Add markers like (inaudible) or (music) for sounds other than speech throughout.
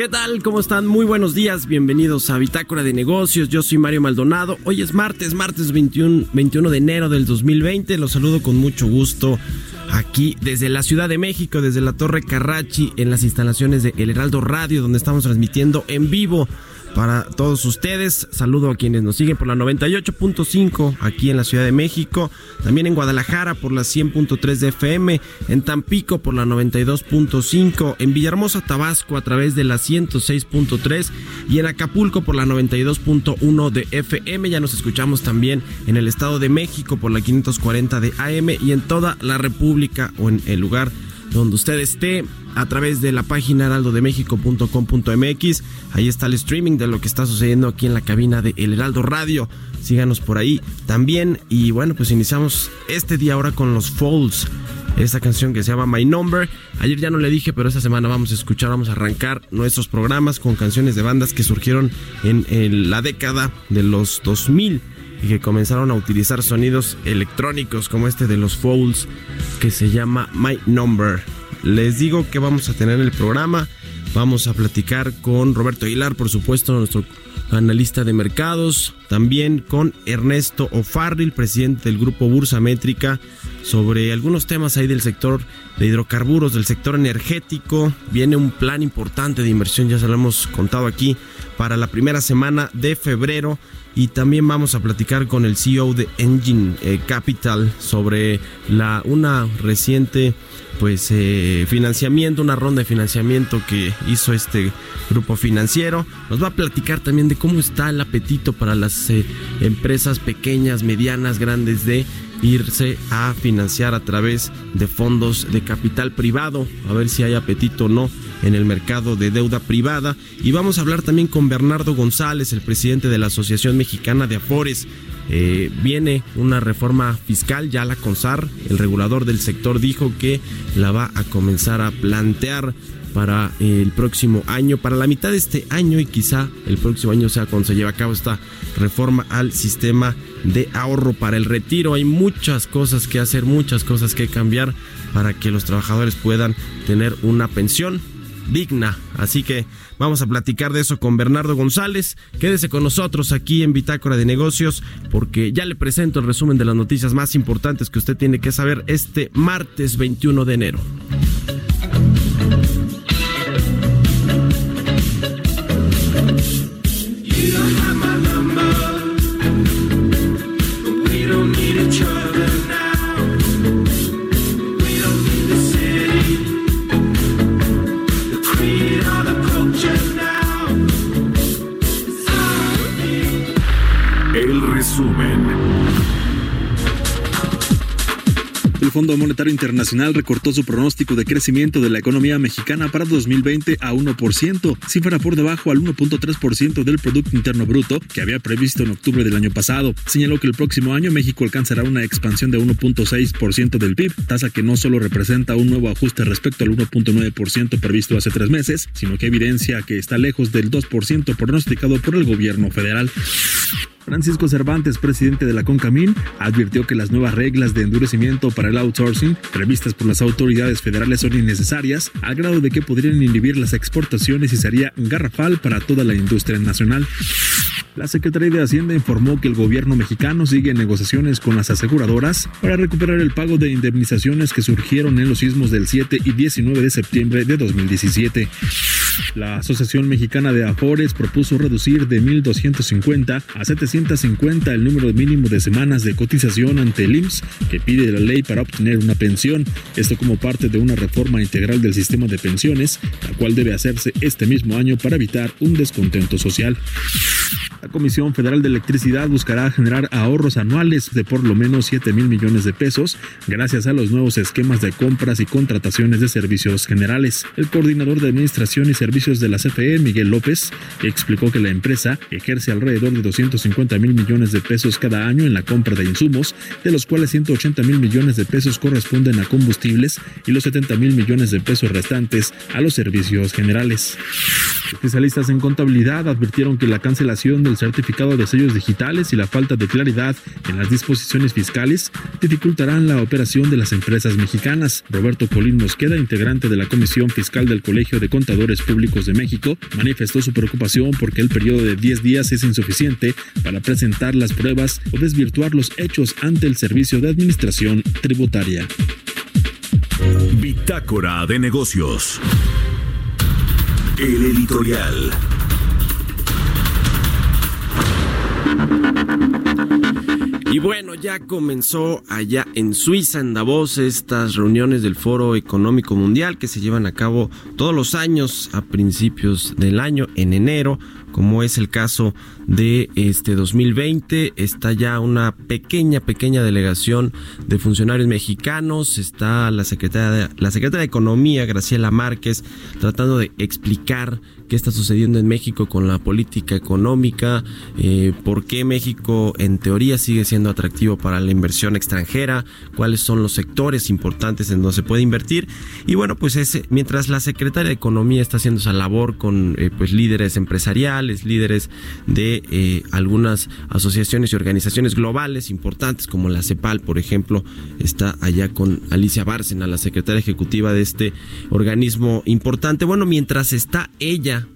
¿Qué tal? ¿Cómo están? Muy buenos días. Bienvenidos a Bitácora de Negocios. Yo soy Mario Maldonado. Hoy es martes, martes 21, 21 de enero del 2020. Los saludo con mucho gusto aquí desde la Ciudad de México, desde la Torre Carrachi, en las instalaciones de El Heraldo Radio, donde estamos transmitiendo en vivo para todos ustedes. Saludo a quienes nos siguen por la 98.5 aquí en la Ciudad de México, también en Guadalajara por la 100.3 de FM, en Tampico por la 92.5, en Villahermosa, Tabasco a través de la 106.3 y en Acapulco por la 92.1 de FM. Ya nos escuchamos también en el Estado de México por la 540 de AM y en toda la República o en el lugar donde usted esté a través de la página heraldodemexico.com.mx. Ahí está el streaming de lo que está sucediendo aquí en la cabina de El Heraldo Radio. Síganos por ahí también. Y bueno, pues iniciamos este día ahora con los Folds. Esta canción que se llama My Number. Ayer ya no le dije, pero esta semana vamos a escuchar, vamos a arrancar nuestros programas con canciones de bandas que surgieron en, en la década de los 2000 y que comenzaron a utilizar sonidos electrónicos como este de los Folds que se llama My Number. Les digo que vamos a tener el programa. Vamos a platicar con Roberto Aguilar, por supuesto, nuestro analista de mercados, también con Ernesto O'Farrill, presidente del grupo Bursa Métrica, sobre algunos temas ahí del sector de hidrocarburos, del sector energético. Viene un plan importante de inversión, ya se lo hemos contado aquí, para la primera semana de febrero. Y también vamos a platicar con el CEO de Engine eh, Capital sobre la, una reciente pues eh, financiamiento, una ronda de financiamiento que hizo este grupo financiero. Nos va a platicar también de cómo está el apetito para las eh, empresas pequeñas, medianas, grandes de irse a financiar a través de fondos de capital privado, a ver si hay apetito o no en el mercado de deuda privada. Y vamos a hablar también con Bernardo González, el presidente de la Asociación Mexicana de Afores. Eh, viene una reforma fiscal, ya la CONSAR, el regulador del sector dijo que la va a comenzar a plantear para el próximo año, para la mitad de este año y quizá el próximo año sea cuando se lleve a cabo esta reforma al sistema de ahorro para el retiro. Hay muchas cosas que hacer, muchas cosas que cambiar para que los trabajadores puedan tener una pensión digna. Así que vamos a platicar de eso con Bernardo González. Quédese con nosotros aquí en Bitácora de Negocios porque ya le presento el resumen de las noticias más importantes que usted tiene que saber este martes 21 de enero. El Fondo Monetario Internacional recortó su pronóstico de crecimiento de la economía mexicana para 2020 a 1%, cifra por debajo al 1.3% del Producto Interno Bruto que había previsto en octubre del año pasado. Señaló que el próximo año México alcanzará una expansión de 1.6% del PIB, tasa que no solo representa un nuevo ajuste respecto al 1.9% previsto hace tres meses, sino que evidencia que está lejos del 2% pronosticado por el gobierno federal. Francisco Cervantes, presidente de la CONCAMIN, advirtió que las nuevas reglas de endurecimiento para el outsourcing previstas por las autoridades federales son innecesarias, al grado de que podrían inhibir las exportaciones y sería garrafal para toda la industria nacional. La Secretaría de Hacienda informó que el gobierno mexicano sigue negociaciones con las aseguradoras para recuperar el pago de indemnizaciones que surgieron en los sismos del 7 y 19 de septiembre de 2017. La Asociación Mexicana de Afores propuso reducir de 1.250 a 750 el número mínimo de semanas de cotización ante el IMSS que pide la ley para obtener una pensión. Esto como parte de una reforma integral del sistema de pensiones, la cual debe hacerse este mismo año para evitar un descontento social. La Comisión Federal de Electricidad buscará generar ahorros anuales de por lo menos 7 mil millones de pesos gracias a los nuevos esquemas de compras y contrataciones de servicios generales. El coordinador de Administración y Servicios de la CFE, Miguel López, explicó que la empresa ejerce alrededor de 250 mil millones de pesos cada año en la compra de insumos, de los cuales 180 mil millones de pesos corresponden a combustibles y los 70 mil millones de pesos restantes a los servicios generales. Especialistas en contabilidad advirtieron que la cancelación del certificado de sellos digitales y la falta de claridad en las disposiciones fiscales dificultarán la operación de las empresas mexicanas. Roberto Colín Mosqueda, integrante de la Comisión Fiscal del Colegio de Contadores Públicos de México, manifestó su preocupación porque el periodo de 10 días es insuficiente para presentar las pruebas o desvirtuar los hechos ante el Servicio de Administración Tributaria. Bitácora de negocios. El editorial. Y bueno, ya comenzó allá en Suiza, en Davos, estas reuniones del Foro Económico Mundial que se llevan a cabo todos los años a principios del año, en enero, como es el caso de este 2020. Está ya una pequeña, pequeña delegación de funcionarios mexicanos. Está la secretaria de, la secretaria de Economía, Graciela Márquez, tratando de explicar qué está sucediendo en México con la política económica, eh, por qué México en teoría sigue siendo atractivo para la inversión extranjera, cuáles son los sectores importantes en donde se puede invertir. Y bueno, pues ese, mientras la secretaria de Economía está haciendo esa labor con eh, pues líderes empresariales, líderes de eh, algunas asociaciones y organizaciones globales importantes como la CEPAL, por ejemplo, está allá con Alicia Bárcena, la secretaria ejecutiva de este organismo importante. Bueno, mientras está ella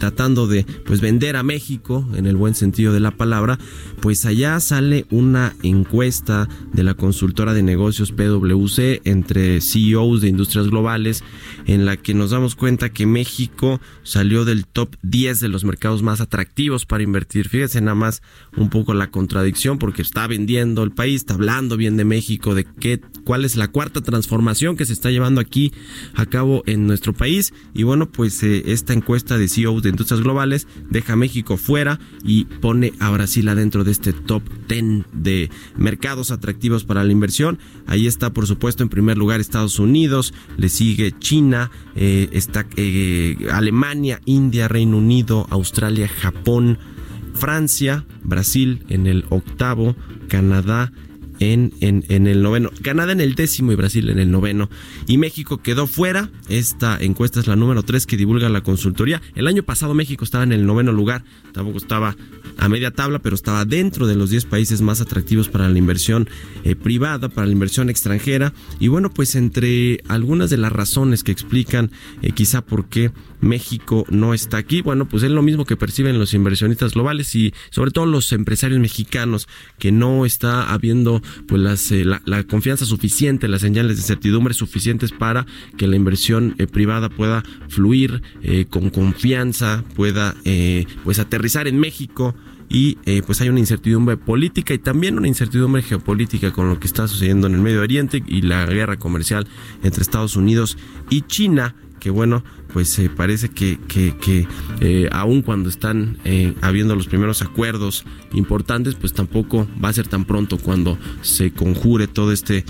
tratando de pues vender a México en el buen sentido de la palabra, pues allá sale una encuesta de la consultora de negocios PwC entre CEOs de industrias globales en la que nos damos cuenta que México salió del top 10 de los mercados más atractivos para invertir. Fíjense nada más un poco la contradicción porque está vendiendo el país, está hablando bien de México, de qué cuál es la cuarta transformación que se está llevando aquí a cabo en nuestro país y bueno, pues eh, esta encuesta de CEOs de industrias globales deja a México fuera y pone a Brasil adentro de este top 10 de mercados atractivos para la inversión. Ahí está, por supuesto, en primer lugar Estados Unidos, le sigue China, eh, está eh, Alemania, India, Reino Unido, Australia, Japón, Francia, Brasil en el octavo, Canadá en, en, el noveno. Canadá en el décimo y Brasil en el noveno. Y México quedó fuera. Esta encuesta es la número 3 que divulga la consultoría. El año pasado México estaba en el noveno lugar. Tampoco estaba a media tabla, pero estaba dentro de los 10 países más atractivos para la inversión eh, privada, para la inversión extranjera. Y bueno, pues entre algunas de las razones que explican eh, quizá por qué México no está aquí, bueno, pues es lo mismo que perciben los inversionistas globales y sobre todo los empresarios mexicanos, que no está habiendo pues las, eh, la, confianza suficiente, las señales de certidumbre suficientes para que la inversión eh, privada pueda fluir eh, con confianza, pueda pues aterrizar en México. Y pues hay una incertidumbre política y también una incertidumbre geopolítica con lo que está sucediendo en el Medio Oriente y la guerra comercial entre Estados Unidos y China que bueno, pues eh, parece que, que, que eh, aun cuando están eh, habiendo los primeros acuerdos importantes, pues tampoco va a ser tan pronto cuando se conjure todo este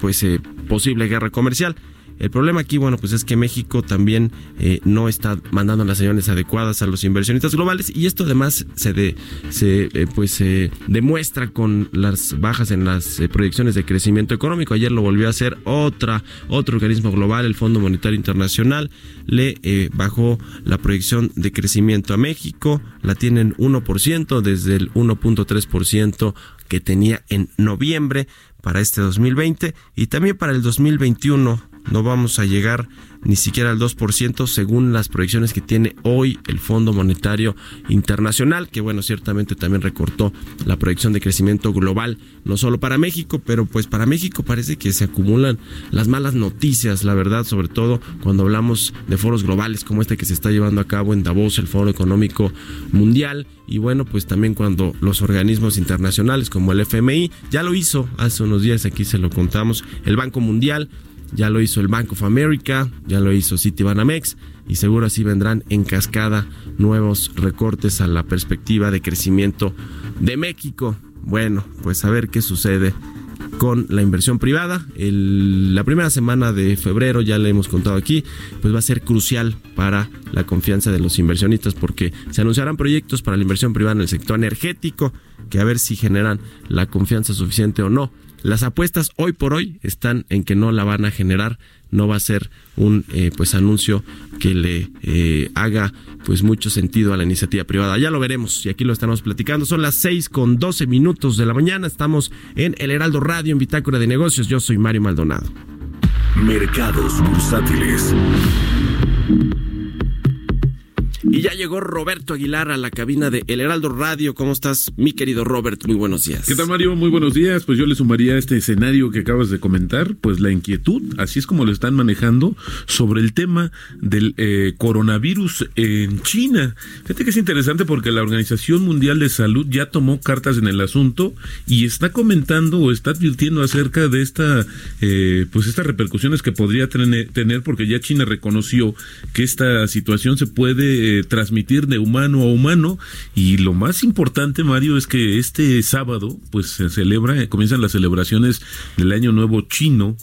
pues posible guerra comercial. El problema aquí, bueno, pues es que México también eh, no está mandando las señales adecuadas a los inversionistas globales y esto además se, se eh, pues se demuestra con las bajas en las eh, proyecciones de crecimiento económico. Ayer lo volvió a hacer otra otro organismo global, el Fondo Monetario Internacional, le bajó la proyección de crecimiento a México, la tienen 1% desde el 1.3% que tenía en noviembre para este 2020 y también para el 2021 no vamos a llegar ni siquiera al 2% según las proyecciones que tiene hoy el Fondo Monetario Internacional, que bueno, ciertamente también recortó la proyección de crecimiento global, no solo para México, pero pues para México parece que se acumulan las malas noticias, la verdad, sobre todo cuando hablamos de foros globales como este que se está llevando a cabo en Davos, el Foro Económico Mundial, y bueno, pues también cuando los organismos internacionales como el FMI, ya lo hizo hace unos días, aquí se lo contamos, el Banco Mundial, ya lo hizo el Bank of America, ya lo hizo Citibanamex y seguro así vendrán en cascada nuevos recortes a la perspectiva de crecimiento de México. Bueno, pues a ver qué sucede con la inversión privada. la primera semana de febrero, ya le hemos contado aquí, pues va a ser crucial para la confianza de los inversionistas porque se anunciarán proyectos para la inversión privada en el sector energético que a ver si generan la confianza suficiente o no las apuestas hoy por hoy están en que no la van a generar, no va a ser un eh, pues anuncio que le eh, haga pues mucho sentido a la iniciativa privada. Ya lo veremos y aquí lo estamos platicando. Son las 6 con 12 minutos de la mañana. Estamos en El Heraldo Radio en Bitácora de Negocios. Yo soy Mario Maldonado. Mercados bursátiles. Y ya llegó Roberto Aguilar a la cabina de El Heraldo Radio. ¿Cómo estás, mi querido Robert? Muy buenos días. ¿Qué tal, Mario? Muy buenos días. Pues yo le sumaría a este escenario que acabas de comentar, pues la inquietud, así es como lo están manejando, sobre el tema del eh, coronavirus en China. Fíjate que es interesante porque la Organización Mundial de Salud ya tomó cartas en el asunto y está comentando o está advirtiendo acerca de esta, eh, pues estas repercusiones que podría tener, porque ya China reconoció que esta situación se puede eh, transmitir de humano a humano. Y lo más importante Mario es que este sábado pues se celebra, eh, comienzan las celebraciones del Año Nuevo Chino.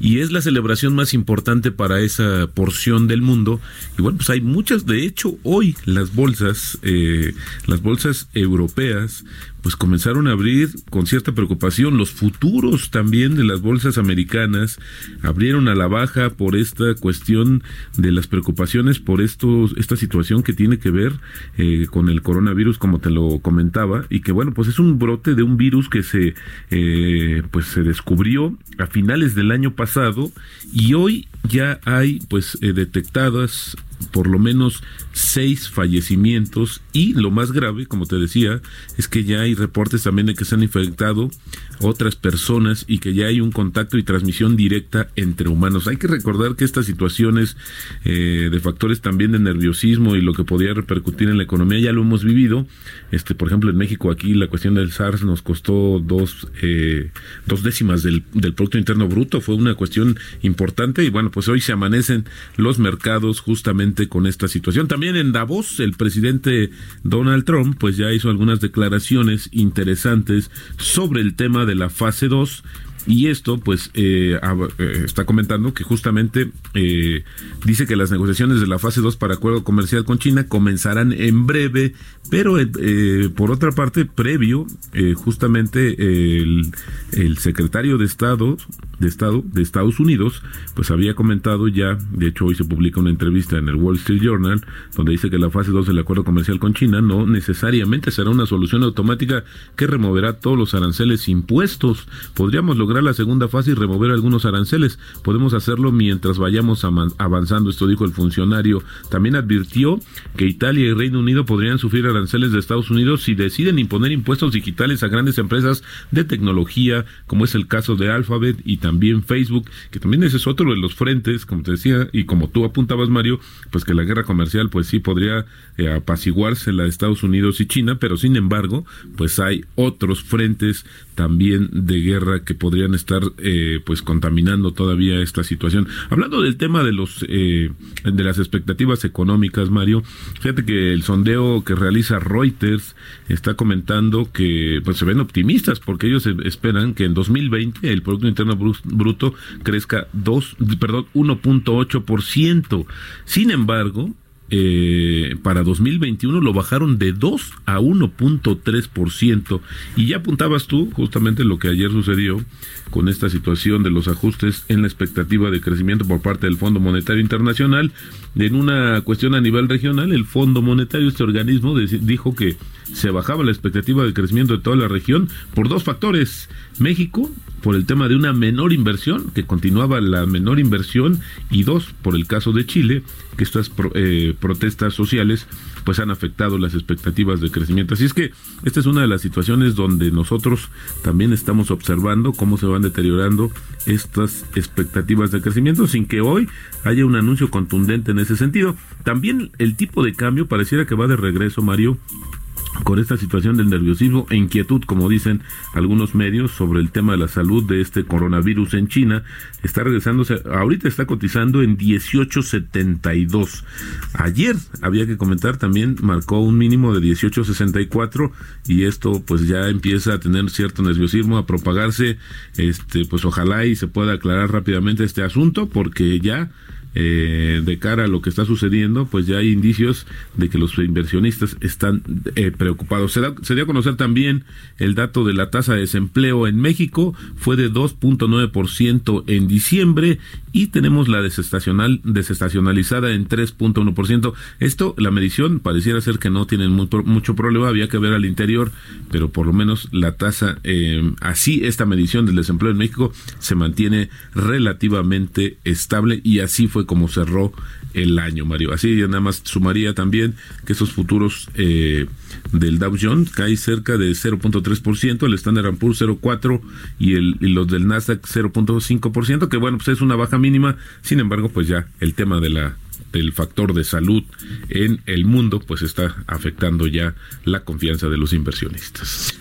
Y es la celebración más importante para esa porción del mundo. Y bueno, pues hay muchas, de hecho, hoy las bolsas, eh, las bolsas europeas, pues comenzaron a abrir con cierta preocupación. Los futuros también de las bolsas americanas abrieron a la baja por esta cuestión de las preocupaciones por esto, esta situación que tiene que ver eh, con el coronavirus, como te lo comentaba, y que bueno, pues es un brote de un virus que se, eh, pues se descubrió a finales del año pasado y hoy ya hay pues eh, detectadas por lo menos seis fallecimientos y lo más grave, como te decía, es que ya hay reportes también de que se han infectado otras personas y que ya hay un contacto y transmisión directa entre humanos. Hay que recordar que estas situaciones eh, de factores también de nerviosismo y lo que podría repercutir en la economía ya lo hemos vivido. Este, por ejemplo, en México aquí la cuestión del SARS nos costó dos, eh, dos décimas del, del Producto Interno Bruto. Fue una cuestión importante y bueno, pues hoy se amanecen los mercados justamente con esta situación. También en Davos, el presidente Donald Trump pues ya hizo algunas declaraciones interesantes sobre el tema de la fase 2 y esto, pues, eh, eh, está comentando que justamente eh, dice que las negociaciones de la fase 2 para acuerdo comercial con China comenzarán en breve, pero por otra parte, previo, justamente el, el, secretario de Estado de Estado de Estados Unidos, pues había comentado ya, de hecho hoy se publica una entrevista en el Wall Street Journal, donde dice que la fase 2 del acuerdo comercial con China no necesariamente será una solución automática que removerá todos los aranceles impuestos. Podríamos lograr la segunda fase y remover algunos aranceles. Podemos hacerlo mientras vayamos avanzando, esto dijo el funcionario. También advirtió que Italia y Reino Unido podrían sufrir aranceles de Estados Unidos si deciden imponer impuestos digitales a grandes empresas de tecnología, como es el caso de Alphabet y también Facebook, que también ese es otro de los frentes, como te decía, y como tú apuntabas, Mario, pues que la guerra comercial, pues sí podría eh, apaciguarse la de Estados Unidos y China, pero sin embargo, pues hay otros frentes también de guerra que podrían estar eh, pues contaminando todavía esta situación. Hablando del tema de los eh, de las expectativas económicas, Mario, fíjate que el sondeo que realiza Reuters está comentando que pues se ven optimistas porque ellos esperan que en 2020 el producto interno Bruto crezca 2, perdón, 1.8%. Sin embargo, eh, para 2021 lo bajaron de 2 a 1.3%. Y ya apuntabas tú justamente lo que ayer sucedió con esta situación de los ajustes en la expectativa de crecimiento por parte del Fondo Monetario Internacional. En una cuestión a nivel regional, el Fondo Monetario, este organismo, dijo que se bajaba la expectativa de crecimiento de toda la región por dos factores. México, por el tema de una menor inversión, que continuaba la menor inversión, y dos, por el caso de Chile, que estas eh, protestas sociales pues han afectado las expectativas de crecimiento. Así es que esta es una de las situaciones donde nosotros también estamos observando cómo se van deteriorando estas expectativas de crecimiento sin que hoy haya un anuncio contundente en ese sentido. También el tipo de cambio pareciera que va de regreso, Mario, con esta situación del nerviosismo e inquietud, como dicen algunos medios, sobre el tema de la salud de este coronavirus en China, está regresándose, ahorita está cotizando en 18.72. Ayer, había que comentar, también marcó un mínimo de 18.64 y esto pues ya empieza a tener cierto nerviosismo, a propagarse, este pues ojalá y se pueda aclarar rápidamente este asunto, porque ya eh, de cara a lo que está sucediendo, pues ya hay indicios de que los inversionistas están eh, preocupados. Se, se, dio a conocer también el dato de la tasa de desempleo en México, fue de 2.9% en diciembre y tenemos la desestacional, desestacionalizada en 3.1%. Esto, la medición pareciera ser que no tienen mucho problema, había que ver al interior, pero por lo menos la tasa, eh, así esta medición del desempleo en México se mantiene relativamente estable y así fue como cerró el año, Mario. Así ya nada más sumaría también que esos futuros eh, del Dow Jones caen cerca de 0.3%, el Standard Poor's 0.4% y, el, y los del Nasdaq 0.5%, que bueno, pues es una baja mínima, sin embargo, pues ya el tema de la del factor de salud en el mundo, pues está afectando ya la confianza de los inversionistas.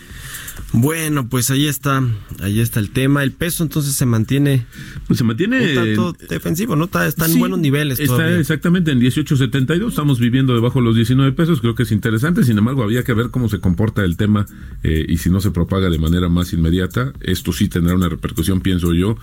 Bueno, pues ahí está, ahí está el tema. El peso entonces se mantiene, pues se mantiene un tanto defensivo, ¿no? Está, está en buenos niveles. Está exactamente en 18.72. Estamos viviendo debajo de los 19 pesos. Creo que es interesante. Sin embargo, había que ver cómo se comporta el tema eh, y si no se propaga de manera más inmediata. Esto sí tendrá una repercusión, pienso yo,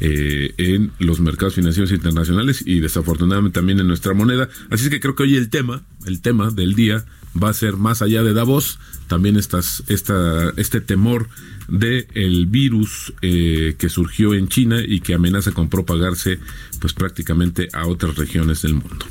eh, en los mercados financieros internacionales y desafortunadamente también en nuestra moneda. Así es que creo que hoy el tema, el tema del día va a ser más allá de Davos, también estas, esta, este temor de el virus eh, que surgió en China y que amenaza con propagarse pues prácticamente a otras regiones del mundo.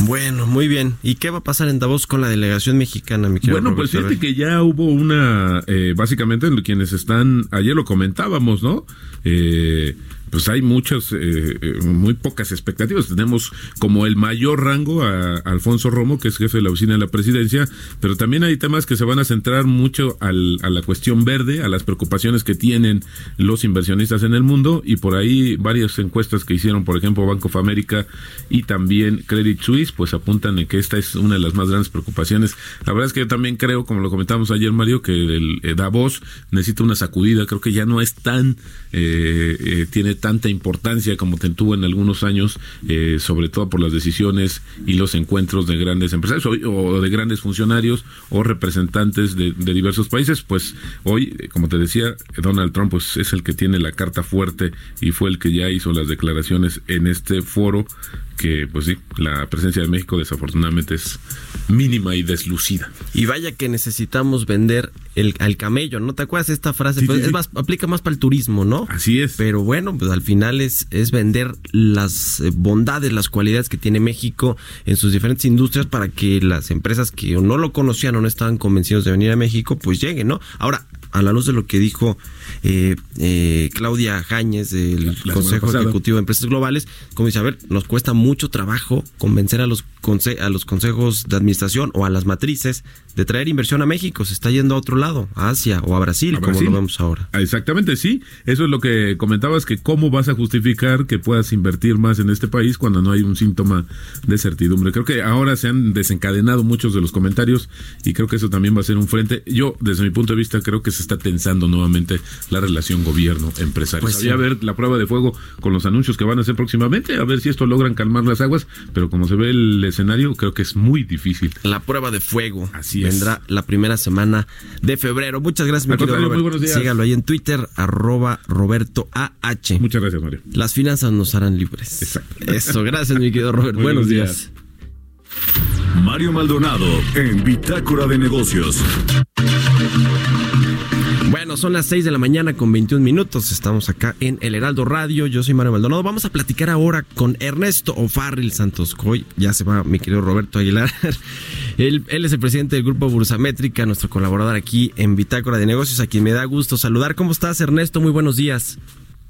Bueno, muy bien. ¿Y qué va a pasar en Davos con la delegación mexicana, mi Bueno, pues fíjate que ya hubo una, eh, básicamente quienes están, ayer lo comentábamos, ¿no? Eh, pues hay muchas, eh, eh, muy pocas expectativas. Tenemos como el mayor rango a, Alfonso Romo, que es jefe de la oficina de la presidencia, pero también hay temas que se van a centrar mucho a la cuestión verde, a las preocupaciones que tienen los inversionistas en el mundo, y por ahí varias encuestas que hicieron, por ejemplo, Banco of America y también Credit Suisse, pues apuntan en que esta es una de las más grandes preocupaciones. La verdad es que yo también creo, como lo comentamos ayer, Mario, que el, eh, Davos necesita una sacudida, creo que ya no es tan, tiene tanta importancia como tuvo en algunos años, eh, sobre todo por las decisiones y los encuentros de grandes empresarios o, de grandes funcionarios o representantes de, diversos países. Pues hoy, eh, como te decía, Donald Trump pues, es el que tiene la carta fuerte y fue el que ya hizo las declaraciones en este foro que pues sí, la presencia de México desafortunadamente es mínima y deslucida. Y vaya que necesitamos vender el, al camello, ¿no te acuerdas esta frase? pues, Es más, aplica más para el turismo, ¿no? Así es. Pero bueno, pues al final es, es vender las eh, bondades, las cualidades que tiene México en sus diferentes industrias para que las empresas que no lo conocían o no estaban convencidos de venir a México, pues lleguen, ¿no? Ahora, a la luz de lo que dijo eh, eh, Claudia Jañez del Consejo Ejecutivo de Empresas Globales, como dice, a ver, nos cuesta mucho trabajo convencer a los, a los consejos de administración o a las matrices de traer inversión a México, se está yendo a otro lado, a Asia o a Brasil, como lo vemos ahora. Ah, exactamente, sí. Eso es lo que comentabas, que cómo vas a justificar que puedas invertir más en este país cuando no hay un síntoma de certidumbre. Creo que ahora se han desencadenado muchos de los comentarios y creo que eso también va a ser un frente. Yo, desde mi punto de vista, creo que se se está tensando nuevamente la relación gobierno-empresario. Pues sí. a ver la prueba de fuego con los anuncios que van a hacer próximamente, a ver si esto logran calmar las aguas, pero como se ve el escenario, creo que es muy difícil. La prueba de fuego. Así es. Vendrá la primera semana de febrero. Muchas gracias, mi querido Robert. muy buenos días. Sígalo ahí en Twitter, arroba Roberto AH. Muchas gracias, Mario. Las finanzas nos harán libres. Exacto. Eso, gracias, mi querido Robert. Buenos Buenos días. días. Mario Maldonado en Bitácora de Negocios. Bueno, son las 6 de la mañana con 21 minutos. Estamos acá en El Heraldo Radio. Yo soy Mario Maldonado. Vamos a platicar ahora con Ernesto O'Farrill Santos Coy. Ya se va mi querido Roberto Aguilar. (laughs) él, él es el presidente del Grupo Bursamétrica, nuestro colaborador aquí en Bitácora de Negocios, a quien me da gusto saludar. ¿Cómo estás, Ernesto? Muy buenos días.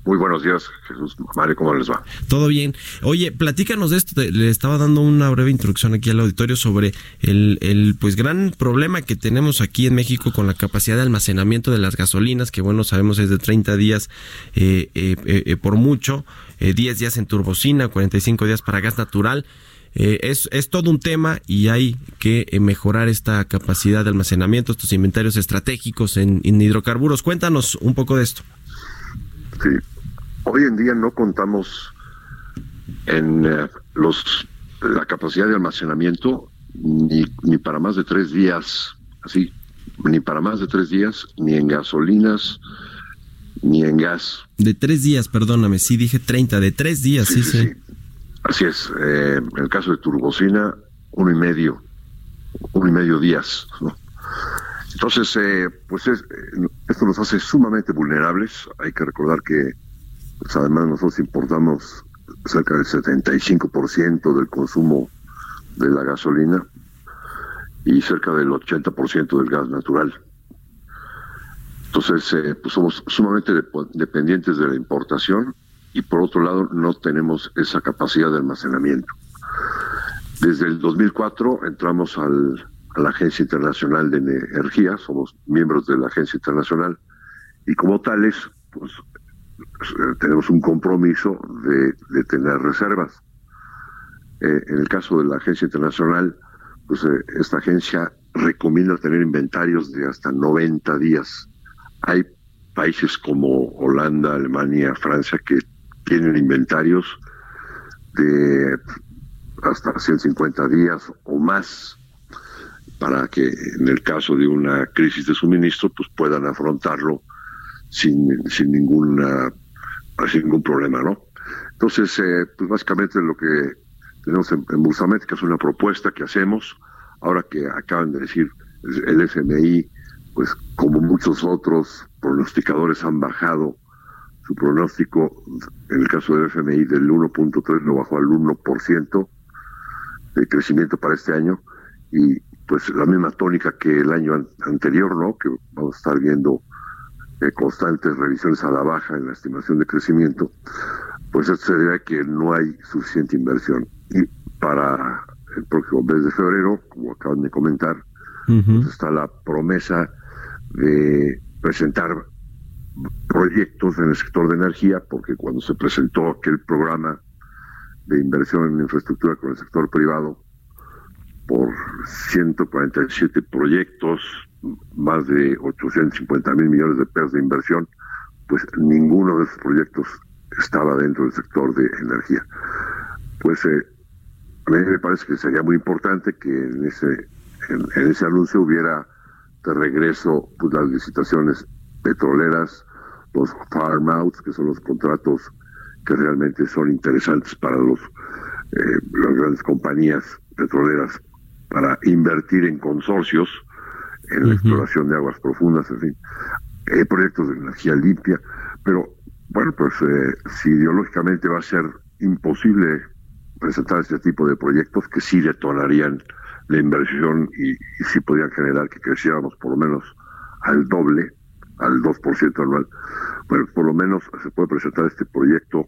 Muy buenos días, Jesús. Mario, ¿cómo les va? Todo bien. Oye, platícanos de esto. Le estaba dando una breve introducción aquí al auditorio sobre el, el pues gran problema que tenemos aquí en México con la capacidad de almacenamiento de las gasolinas, que bueno, sabemos es de 30 días eh, eh, eh, eh, por mucho, eh, 10 días en turbocina, 45 días para gas natural. Eh, es, es todo un tema y hay que eh, mejorar esta capacidad de almacenamiento, estos inventarios estratégicos en hidrocarburos. Cuéntanos un poco de esto. Sí. Hoy en día no contamos en eh, los la capacidad de almacenamiento ni, ni para más de tres días, así, ni para más de tres días, ni en gasolinas, ni en gas. De tres días, perdóname, sí dije 30, de tres días, sí, sí. Así es. eh, en el caso de turbocina, uno y medio, uno y medio días. ¿no? Entonces, eh, pues es- eh, esto nos hace sumamente vulnerables. Hay que recordar que, pues además nosotros importamos cerca del 75% del consumo de la gasolina y cerca del 80% del gas natural. Entonces, eh, pues somos sumamente dep- dependientes de la importación y por otro lado no tenemos esa capacidad de almacenamiento. Desde el 2004 entramos al, a la Agencia Internacional de Energía, somos miembros de la Agencia Internacional y como tales, pues eh, tenemos un compromiso de, tener reservas. Eh, en el caso de la Agencia Internacional, pues eh, esta agencia recomienda tener inventarios de hasta 90 días. Hay países como Holanda, Alemania, Francia que tienen inventarios de hasta 150 días o más para que en el caso de una crisis de suministro pues puedan afrontarlo sin, sin ninguna sin ningún problema, ¿no? Entonces, eh, pues básicamente lo que tenemos en, en Bursamétrica es una propuesta que hacemos, ahora que acaban de decir el FMI, pues como muchos otros pronosticadores han bajado su pronóstico, en el caso del FMI del 1.3 lo bajó al 1% de crecimiento para este año y pues la misma tónica que el año an- anterior, ¿no? Que vamos a estar viendo eh, constantes revisiones a la baja en la estimación de crecimiento, pues esto se debe a que no hay suficiente inversión. Y para el próximo mes de febrero, como acaban de comentar, pues está la promesa de presentar proyectos en el sector de energía, porque cuando se presentó aquel programa de inversión en infraestructura con el sector privado por 147 proyectos, más de 850 mil millones de pesos de inversión, pues ninguno de esos proyectos estaba dentro del sector de energía. Pues eh, a mí me parece que sería muy importante que en ese, en, ese anuncio hubiera de regreso pues, las licitaciones petroleras, los farm outs, que son los contratos que realmente son interesantes para los eh, las grandes compañías petroleras para invertir en consorcios en la exploración de aguas profundas, en fin, hay proyectos de energía limpia, pero bueno, pues eh, si ideológicamente va a ser imposible presentar este tipo de proyectos que sí detonarían la inversión y, y sí podrían generar que creciéramos por lo menos al doble, al 2% anual. Bueno, por lo menos se puede presentar este proyecto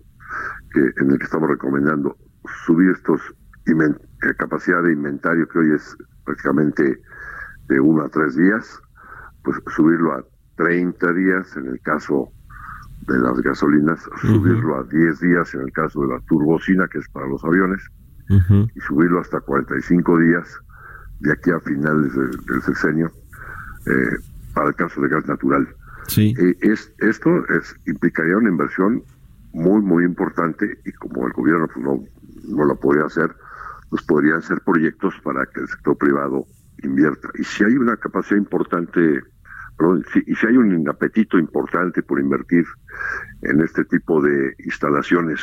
que en el que estamos recomendando subir estos eh, capacidad de inventario que hoy es prácticamente de uno a tres días, pues subirlo a 30 días en el caso de las gasolinas, subirlo a 10 días en el caso de la turbocina, que es para los aviones, y subirlo hasta 45 días de aquí a finales de- del sexenio, eh, para el caso de gas natural. Sí. Eh, es, esto es, implicaría una inversión muy, muy importante y como el gobierno pues, no, no la podría hacer, pues podrían ser proyectos para que el sector privado invierta. Y si hay una capacidad importante, perdón, si, y si hay un apetito importante por invertir en este tipo de instalaciones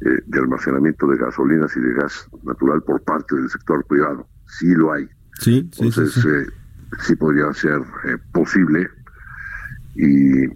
eh, de almacenamiento de gasolinas y de gas natural por parte del sector privado, sí lo hay. Sí, sí, Entonces, sí, sí. eh, sí podría ser eh, posible y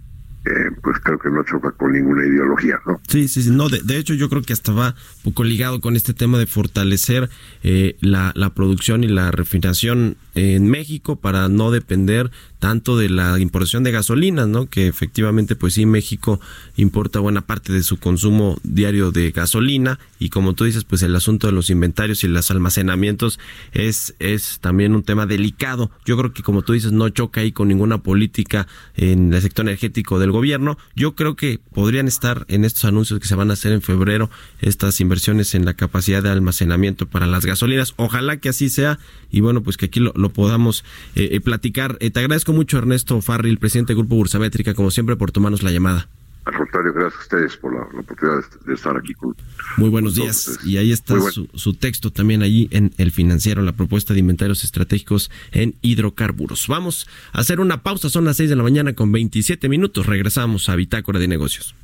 eh, pues creo que no choca con ninguna ideología, ¿no? Sí, sí, sí. No, de, hecho yo creo que hasta va un poco ligado con este tema de fortalecer eh, la, la producción y la refinación en México para no depender tanto de la importación de gasolinas, ¿no? Que efectivamente, pues sí, México importa buena parte de su consumo diario de gasolina y como tú dices, pues el asunto de los inventarios y los almacenamientos es, es también un tema delicado. Yo creo que como tú dices, no choca ahí con ninguna política en el sector energético del gobierno. Yo creo que podrían estar en estos anuncios que se van a hacer en febrero estas inversiones en la capacidad de almacenamiento para las gasolinas. Ojalá que así sea y bueno, pues que aquí lo, podamos eh, eh, platicar. Eh, te agradezco mucho Ernesto Farril, presidente del Grupo Bursamétrica, como siempre, por tomarnos la llamada. Al contrario, gracias a ustedes por la, la oportunidad de, de estar aquí con Muy buenos días. Entonces, Y ahí está bueno. su, su texto también allí en El Financiero, la propuesta de inventarios estratégicos en hidrocarburos. Vamos a hacer una pausa, son las 6 de la mañana con 27 minutos. Regresamos a Bitácora de Negocios.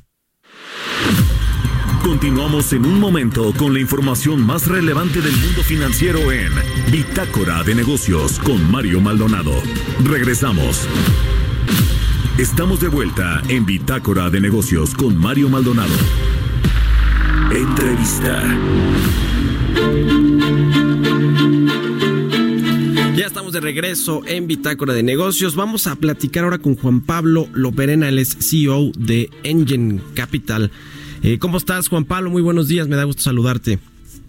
Continuamos en un momento con la información más relevante del mundo financiero en Bitácora de Negocios con Mario Maldonado. Regresamos. Estamos de vuelta en Bitácora de Negocios con Mario Maldonado. Entrevista. Ya estamos de regreso en Bitácora de Negocios. Vamos a platicar ahora con Juan Pablo Loperena, él es CEO de Engine Capital. Eh, ¿Cómo estás, Juan Pablo? Muy buenos días, me da gusto saludarte.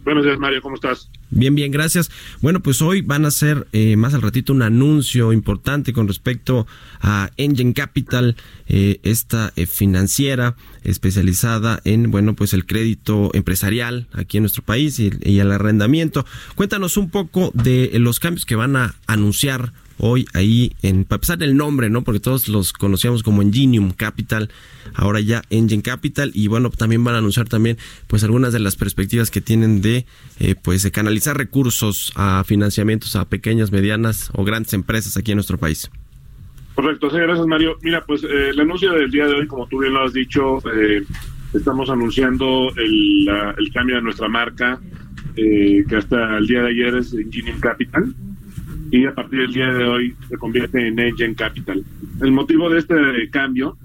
Buenos días, Mario, ¿cómo estás? Bien, bien, gracias. Bueno, pues hoy van a hacer eh, más al ratito un anuncio importante con respecto a Engine Capital, eh, esta eh, financiera especializada en, bueno, pues el crédito empresarial aquí en nuestro país y, y el arrendamiento. Cuéntanos un poco de los cambios que van a anunciar hoy ahí en para empezar el nombre, ¿no? Porque todos los conocíamos como Enginium Capital, ahora ya Engine Capital y bueno, también van a anunciar también pues algunas de las perspectivas que tienen de eh, pues canalizar recursos a financiamientos a pequeñas, medianas o grandes empresas aquí en nuestro país. Correcto, sí, gracias, Mario. Mira, pues eh, el anuncio del día de hoy, como tú bien lo has dicho, eh, estamos anunciando el cambio de nuestra marca, eh, que hasta el día de ayer es Engineering Capital, y a partir del día de hoy se convierte en Engine Capital. El motivo de este cambio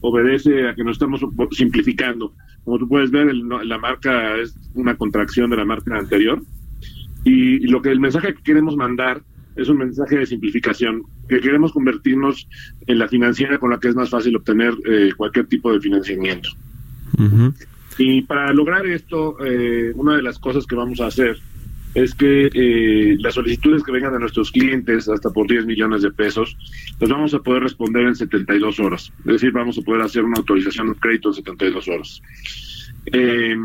obedece a que nos estamos simplificando. Como tú puedes ver, el la marca es una contracción de la marca anterior. Y, y lo que el mensaje que queremos mandar es un mensaje de simplificación, que queremos convertirnos en la financiera con la que es más fácil obtener eh, cualquier tipo de financiamiento. Ujú. Y para lograr esto, eh, una de las cosas que vamos a hacer es que eh, las solicitudes que vengan de nuestros clientes, hasta por 10 millones de pesos, las vamos a poder responder en 72 horas. Es decir, vamos a poder hacer una autorización de crédito en 72 horas. Eh,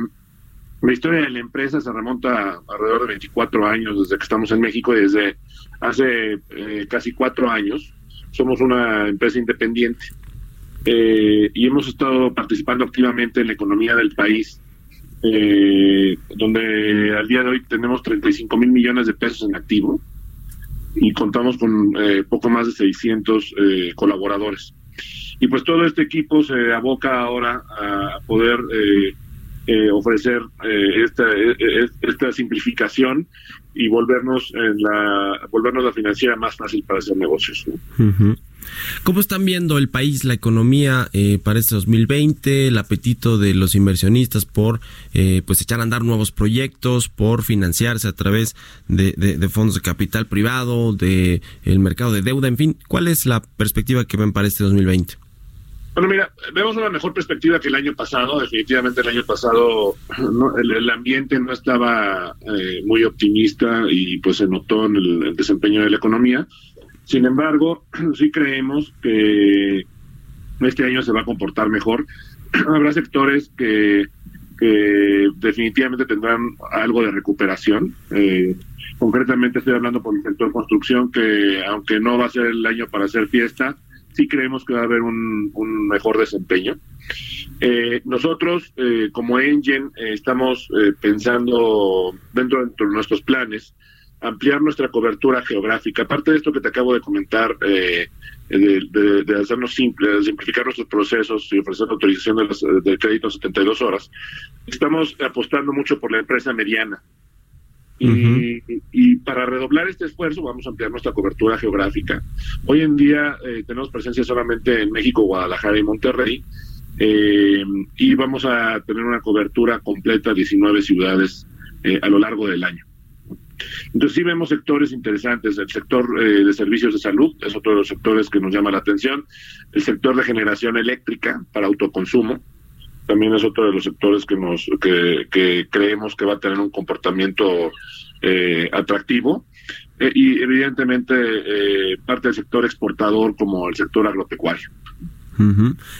la historia de la empresa se remonta a alrededor de 24 años desde que estamos en México y desde hace eh, casi cuatro años somos una empresa independiente eh, y hemos estado participando activamente en la economía del país, eh, donde al día de hoy tenemos 35 mil millones de pesos en activo y contamos con eh, poco más de 600 eh, colaboradores. Y pues todo este equipo se aboca ahora a poder eh, eh, ofrecer eh, esta, eh, eh, esta simplificación y volvernos en la volvernos la financiera más fácil para hacer negocios. ¿no? ¿Cómo están viendo el país, la economía eh, para este 2020, el apetito de los inversionistas por eh, pues echar a andar nuevos proyectos, por financiarse a través de, fondos de capital privado, de el mercado de deuda, en fin, ¿cuál es la perspectiva que ven para este 2020? Bueno, mira, vemos una mejor perspectiva que el año pasado. Definitivamente el año pasado (clears throat) no, el, ambiente no estaba eh, muy optimista y pues se notó en el desempeño de la economía. Sin embargo, (clears throat) sí creemos que este año se va a comportar mejor. (clears throat) Habrá sectores que que definitivamente tendrán algo de recuperación. Eh, concretamente estoy hablando por el sector construcción, que aunque no va a ser el año para hacer fiesta, sí creemos que va a haber un, mejor desempeño. Eh, nosotros, eh, como Engine, estamos pensando dentro de nuestros planes ampliar nuestra cobertura geográfica. Aparte de esto que te acabo de comentar, eh, de, de, hacernos simple, de simplificar nuestros procesos y ofrecer autorización de, las, de crédito 72 horas, estamos apostando mucho por la empresa mediana. Y, y, para redoblar este esfuerzo vamos a ampliar nuestra cobertura geográfica. Hoy en día eh, tenemos presencia solamente en México, Guadalajara y Monterrey, eh, y vamos a tener una cobertura completa de 19 ciudades a lo largo del año. Entonces sí vemos sectores interesantes. El sector eh, de servicios de salud es otro de los sectores que nos llama la atención. El sector de generación eléctrica para autoconsumo también es otro de los sectores que nos que, creemos que va a tener un comportamiento eh, atractivo. Eh, y evidentemente parte del sector exportador como el sector agropecuario.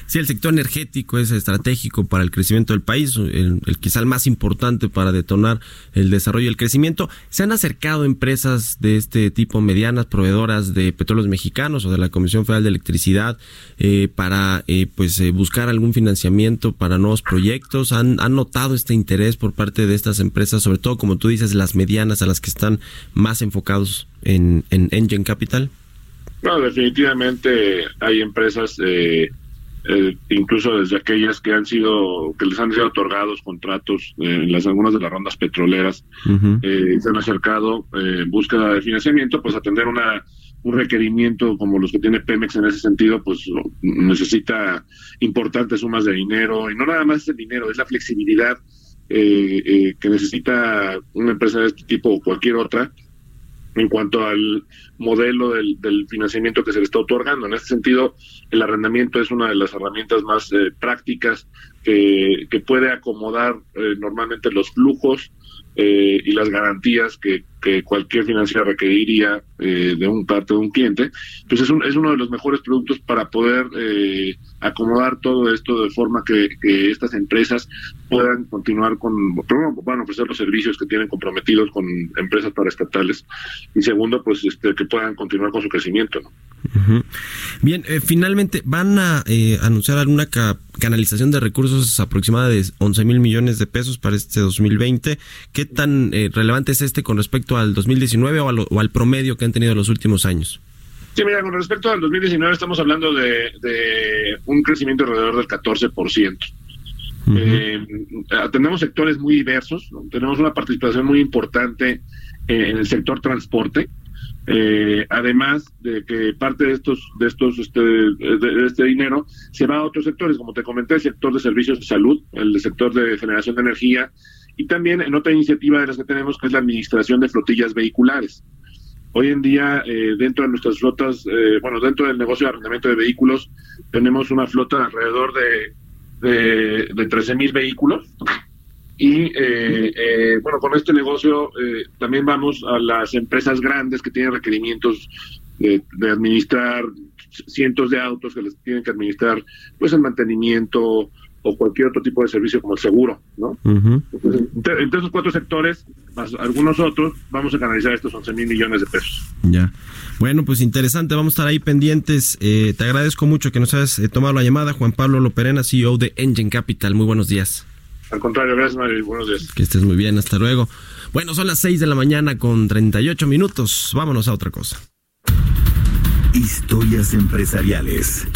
Sí, el sector energético es estratégico para el crecimiento del país, el, quizá el más importante para detonar el desarrollo y el crecimiento. ¿Se han acercado empresas de este tipo, medianas, proveedoras de petróleos mexicanos o de la Comisión Federal de Electricidad, eh, para eh, pues eh, buscar algún financiamiento para nuevos proyectos? ¿Han, ¿Han notado este interés por parte de estas empresas, sobre todo, como tú dices, las medianas a las que están más enfocados en, en Engine Capital? No, definitivamente hay empresas, eh, eh, incluso desde aquellas que han sido, que les han sido otorgados contratos eh, en las algunas de las rondas petroleras, se han acercado en búsqueda de financiamiento, pues atender una un requerimiento como los que tiene Pemex en ese sentido, pues necesita importantes sumas de dinero y no nada más el dinero, es la flexibilidad que necesita una empresa de este tipo o cualquier otra en cuanto al modelo del, financiamiento que se le está otorgando. En este sentido, el arrendamiento es una de las herramientas más eh, prácticas que, que, puede acomodar eh, normalmente los flujos eh, y las garantías que, cualquier financiera requeriría eh, de un parte de un cliente. Entonces es, es uno de los mejores productos para poder eh, acomodar todo esto de forma que, estas empresas puedan continuar con, primero, puedan ofrecer los servicios que tienen comprometidos con empresas paraestatales y segundo, pues este, que puedan continuar con su crecimiento. Bien, finalmente, ¿van a anunciar alguna canalización de recursos aproximada de 11 mil millones de pesos para este 2020? ¿Qué tan relevante es este con respecto al 2019 o, al promedio que han tenido los últimos años? Sí, mira, con respecto al 2019 estamos hablando de, un crecimiento alrededor del 14%. Eh, tenemos sectores muy diversos, tenemos una participación muy importante en el sector transporte, eh, además de que parte de estos de estos este, de, este dinero se va a otros sectores como te comenté el sector de servicios de salud el sector de generación de energía y también en otra iniciativa de las que tenemos, que es la administración de flotillas vehiculares. Hoy en día, eh, dentro de nuestras flotas, eh, bueno, dentro del negocio de arrendamiento de vehículos, tenemos una flota alrededor de, de, de 13 mil vehículos. Y eh, bueno, con este negocio también vamos a las empresas grandes que tienen requerimientos de, de, administrar cientos de autos que les tienen que administrar, pues el mantenimiento, o cualquier otro tipo de servicio como el seguro, ¿no? entre, esos cuatro sectores, más algunos otros, vamos a canalizar estos 11 mil millones de pesos. Ya. Bueno, pues interesante, vamos a estar ahí pendientes. Eh, te agradezco mucho que nos hayas eh, tomado la llamada, Juan Pablo Loperena, CEO de Engine Capital. Muy buenos días. Al contrario, gracias, Mario. Buenos días. Que estés muy bien, hasta luego. Bueno, son las 6 de la mañana con 38 minutos. Vámonos a otra cosa. Historias empresariales.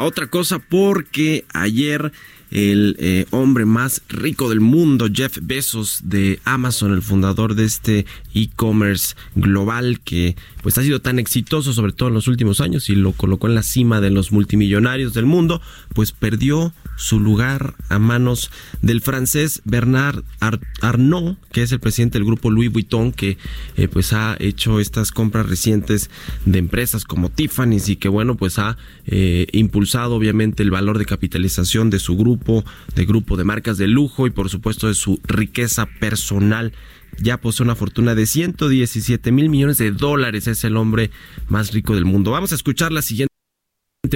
otra cosa porque ayer el eh, hombre más rico del mundo, Jeff Bezos de Amazon, el fundador de este e-commerce global que pues ha sido tan exitoso sobre todo en los últimos años y lo colocó en la cima de los multimillonarios del mundo, pues perdió su lugar a manos del francés Bernard Arnault, que es el presidente del grupo Louis Vuitton, que eh, pues ha hecho estas compras recientes de empresas como Tiffany's y que bueno pues ha eh, impulsado obviamente el valor de capitalización de su grupo, de grupo de marcas de lujo y por supuesto de su riqueza personal ya posee una fortuna de 117 mil millones de dólares. Es el hombre más rico del mundo. Vamos a escuchar la siguiente.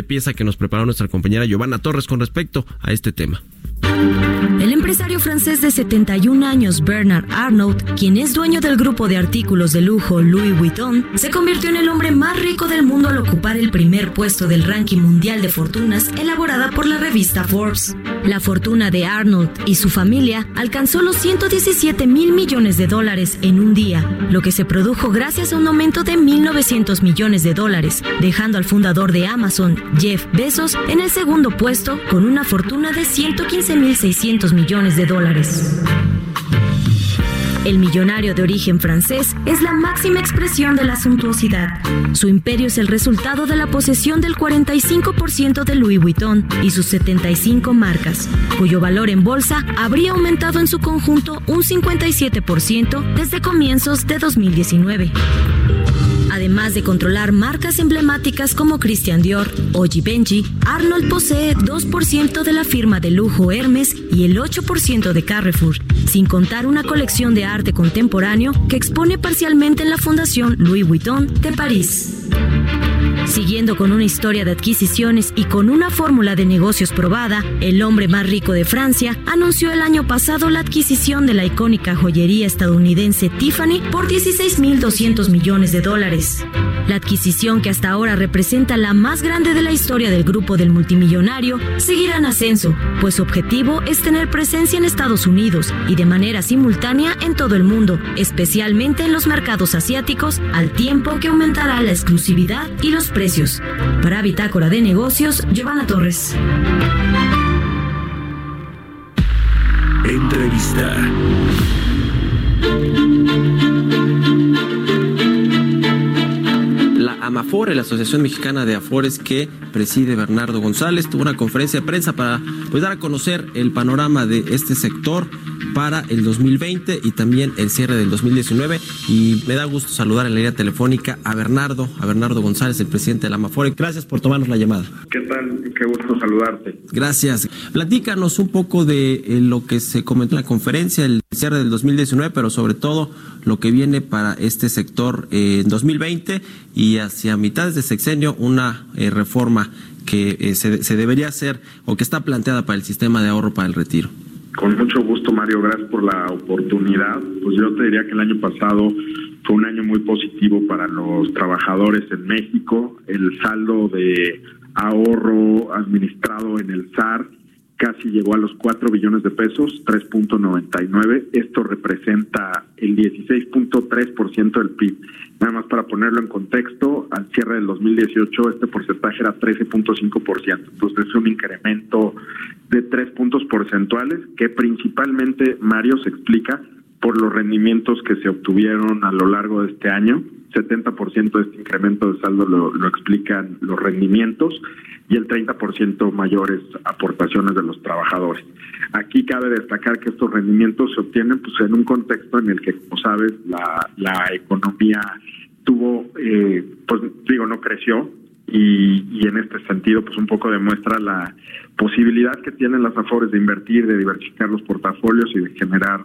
pieza que nos preparó nuestra compañera Giovanna Torres con respecto a este tema. El empresario francés de 71 años, Bernard Arnault, quien es dueño del grupo de artículos de lujo Louis Vuitton, se convirtió en el hombre más rico del mundo al ocupar el primer puesto del ranking mundial de fortunas elaborada por la revista Forbes. La fortuna de Arnold y su familia alcanzó los 117 mil millones de dólares en un día, lo que se produjo gracias a un aumento de 1.900 millones de dólares, dejando al fundador de Amazon, Jeff Bezos, en el segundo puesto con una fortuna de 115.600 millones de dólares. El millonario de origen francés es la máxima expresión de la suntuosidad. Su imperio es el resultado de la posesión del 45% de Louis Vuitton y sus 75 marcas, cuyo valor en bolsa habría aumentado en su conjunto un 57% desde comienzos de 2019. Además de controlar marcas emblemáticas como Christian Dior o Givenchy, Arnold posee 2% de la firma de lujo Hermes y el 8% de Carrefour, sin contar una colección de arte contemporáneo que expone parcialmente en la Fundación Louis Vuitton de París. Siguiendo con una historia de adquisiciones y con una fórmula de negocios probada, el hombre más rico de Francia anunció el año pasado la adquisición de la icónica joyería estadounidense Tiffany por 16.200 millones de dólares. La adquisición que hasta ahora representa la más grande de la historia del grupo del multimillonario seguirá en ascenso, pues su objetivo es tener presencia en Estados Unidos y de manera simultánea en todo el mundo, especialmente en los mercados asiáticos, al tiempo que aumentará la exclusividad y los precios. Para Bitácora de Negocios, Giovanna Torres. Entrevista. AMAFORE, la Asociación Mexicana de Afores que preside Bernardo González, tuvo una conferencia de prensa para pues, dar a conocer el panorama de este sector para el 2020 y también el cierre del 2019. Y me da gusto saludar en la línea telefónica a Bernardo, a Bernardo González, el presidente de la AMAFORE. Gracias por tomarnos la llamada. ¿Qué tal? Qué gusto saludarte. Gracias. Platícanos un poco de eh, lo que se comentó en la conferencia, el cierre del 2019, pero sobre todo lo que viene para este sector eh, en 2020 y hacia mitad de sexenio una eh, reforma que se, se debería hacer o que está planteada para el sistema de ahorro para el retiro. Con mucho gusto, Mario, gracias por la oportunidad. Pues yo te diría que el año pasado fue un año muy positivo para los trabajadores en México. El saldo de ahorro administrado en el SAR casi llegó a los 4 billones de pesos, 3.99. Esto representa el 16.3% del PIB. Nada más para ponerlo en contexto, al cierre del 2018 este porcentaje era 13.5%. Entonces es un incremento de 3 puntos porcentuales que principalmente, Mario, se explica por los rendimientos que se obtuvieron a lo largo de este año. 70% de este incremento de saldo lo, explican los rendimientos y el 30% mayores aportaciones de los trabajadores. Aquí cabe destacar que estos rendimientos se obtienen pues en un contexto en el que, como sabes, la, la economía tuvo, eh, pues digo, no creció y, y en este sentido pues un poco demuestra la posibilidad que tienen las AFORES de invertir, de diversificar los portafolios y de generar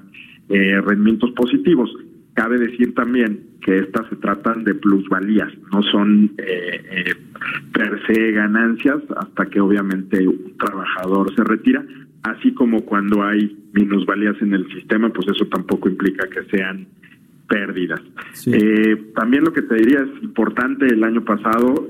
eh, rendimientos positivos. Cabe decir también que estas se tratan de plusvalías, no son eh, eh, per se ganancias hasta que obviamente un trabajador se retira, así como cuando hay minusvalías en el sistema, pues eso tampoco implica que sean pérdidas. Eh, también lo que te diría es importante el año pasado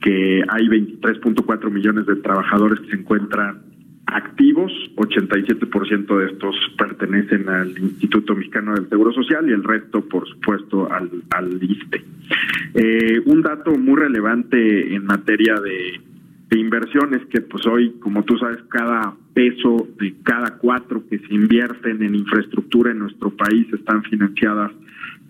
que hay 23.4 millones de trabajadores que se encuentran activos, 87% de estos pertenecen al Instituto Mexicano del Seguro Social y el resto, por supuesto, al, al ISTE. Eh, un dato muy relevante en materia de, de inversiones que pues hoy, como tú sabes, cada peso de cada cuatro que se invierten en infraestructura en nuestro país están financiadas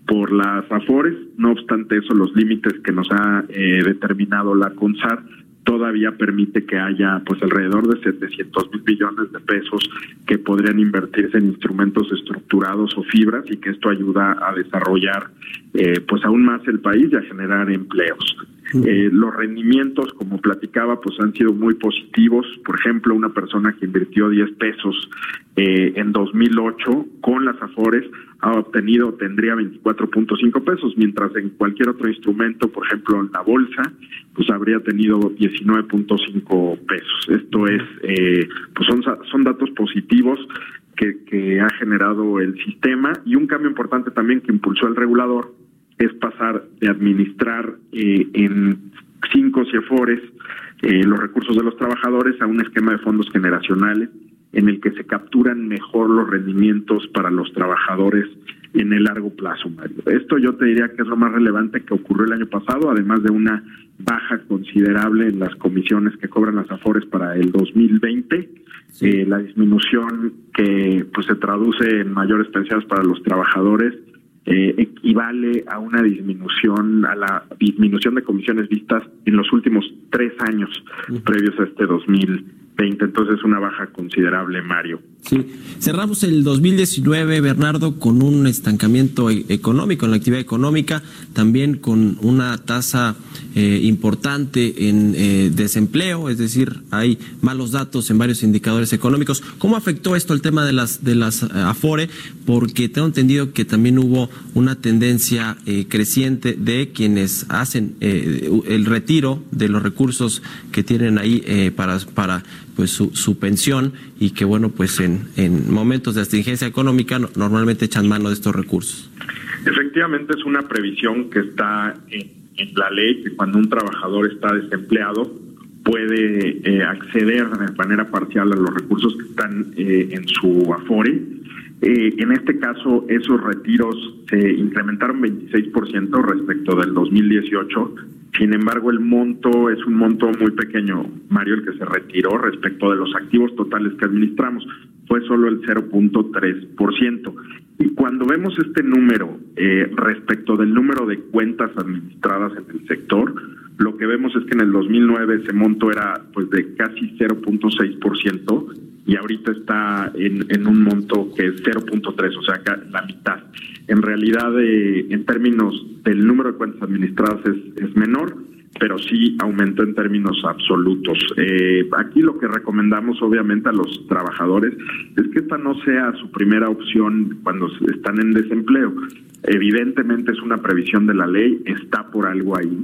por las AFORES. No obstante eso, los límites que nos ha eh, determinado la CONSAR todavía permite que haya pues alrededor de 700 mil billones de pesos que podrían invertirse en instrumentos estructurados o fibras y que esto ayuda a desarrollar eh, pues aún más el país y a generar empleos. Eh, los rendimientos, como platicaba, pues han sido muy positivos. Por ejemplo, una persona que invirtió 10 pesos eh, en 2008 con las Afores ha obtenido, tendría 24.5 pesos, mientras en cualquier otro instrumento, por ejemplo en la bolsa, pues habría tenido 19.5 pesos. Esto es, eh, pues son, son datos positivos que, ha generado el sistema y un cambio importante también que impulsó el regulador es pasar de administrar eh, en cinco CIEFORES eh, los recursos de los trabajadores a un esquema de fondos generacionales en el que se capturan mejor los rendimientos para los trabajadores en el largo plazo, Mario. Esto yo te diría que es lo más relevante que ocurrió el año pasado, además de una baja considerable en las comisiones que cobran las AFORES para el 2020, eh, la disminución que pues se traduce en mayores pensiones para los trabajadores eh, equivale a una disminución, a la disminución de comisiones vistas en los últimos tres años previos a este 2020. Entonces, una baja considerable, Mario. Sí, cerramos el 2019, Bernardo, con un estancamiento e-, económico en la actividad económica, también con una tasa eh, importante en eh, desempleo, es decir, hay malos datos en varios indicadores económicos. ¿Cómo afectó esto el tema de las de las eh, Afore? Porque tengo entendido que también hubo una tendencia creciente de quienes hacen el retiro de los recursos que tienen ahí para para pues su, su pensión y que bueno pues en en, momentos de astringencia económica normalmente echan mano de estos recursos. Efectivamente es una previsión que está en, la ley, que cuando un trabajador está desempleado puede eh, acceder de manera parcial a los recursos que están eh, en su afore. Eh, en este caso, esos retiros se incrementaron 26% respecto del 2018 sin embargo, el monto es un monto muy pequeño, Mario, el que se retiró respecto de los activos totales que administramos. Fue solo el 0.3%. Y cuando vemos este número eh, respecto del número de cuentas administradas en el sector, lo que vemos es que en el 2009 ese monto era pues de casi 0.6% y ahorita está en, un monto que es 0.3, o sea, la mitad. En realidad, eh, en términos del número de cuentas administradas es, es menor, pero sí aumentó en términos absolutos. Eh, aquí lo que recomendamos obviamente a los trabajadores es que esta no sea su primera opción cuando están en desempleo. Evidentemente es una previsión de la ley, está por algo ahí,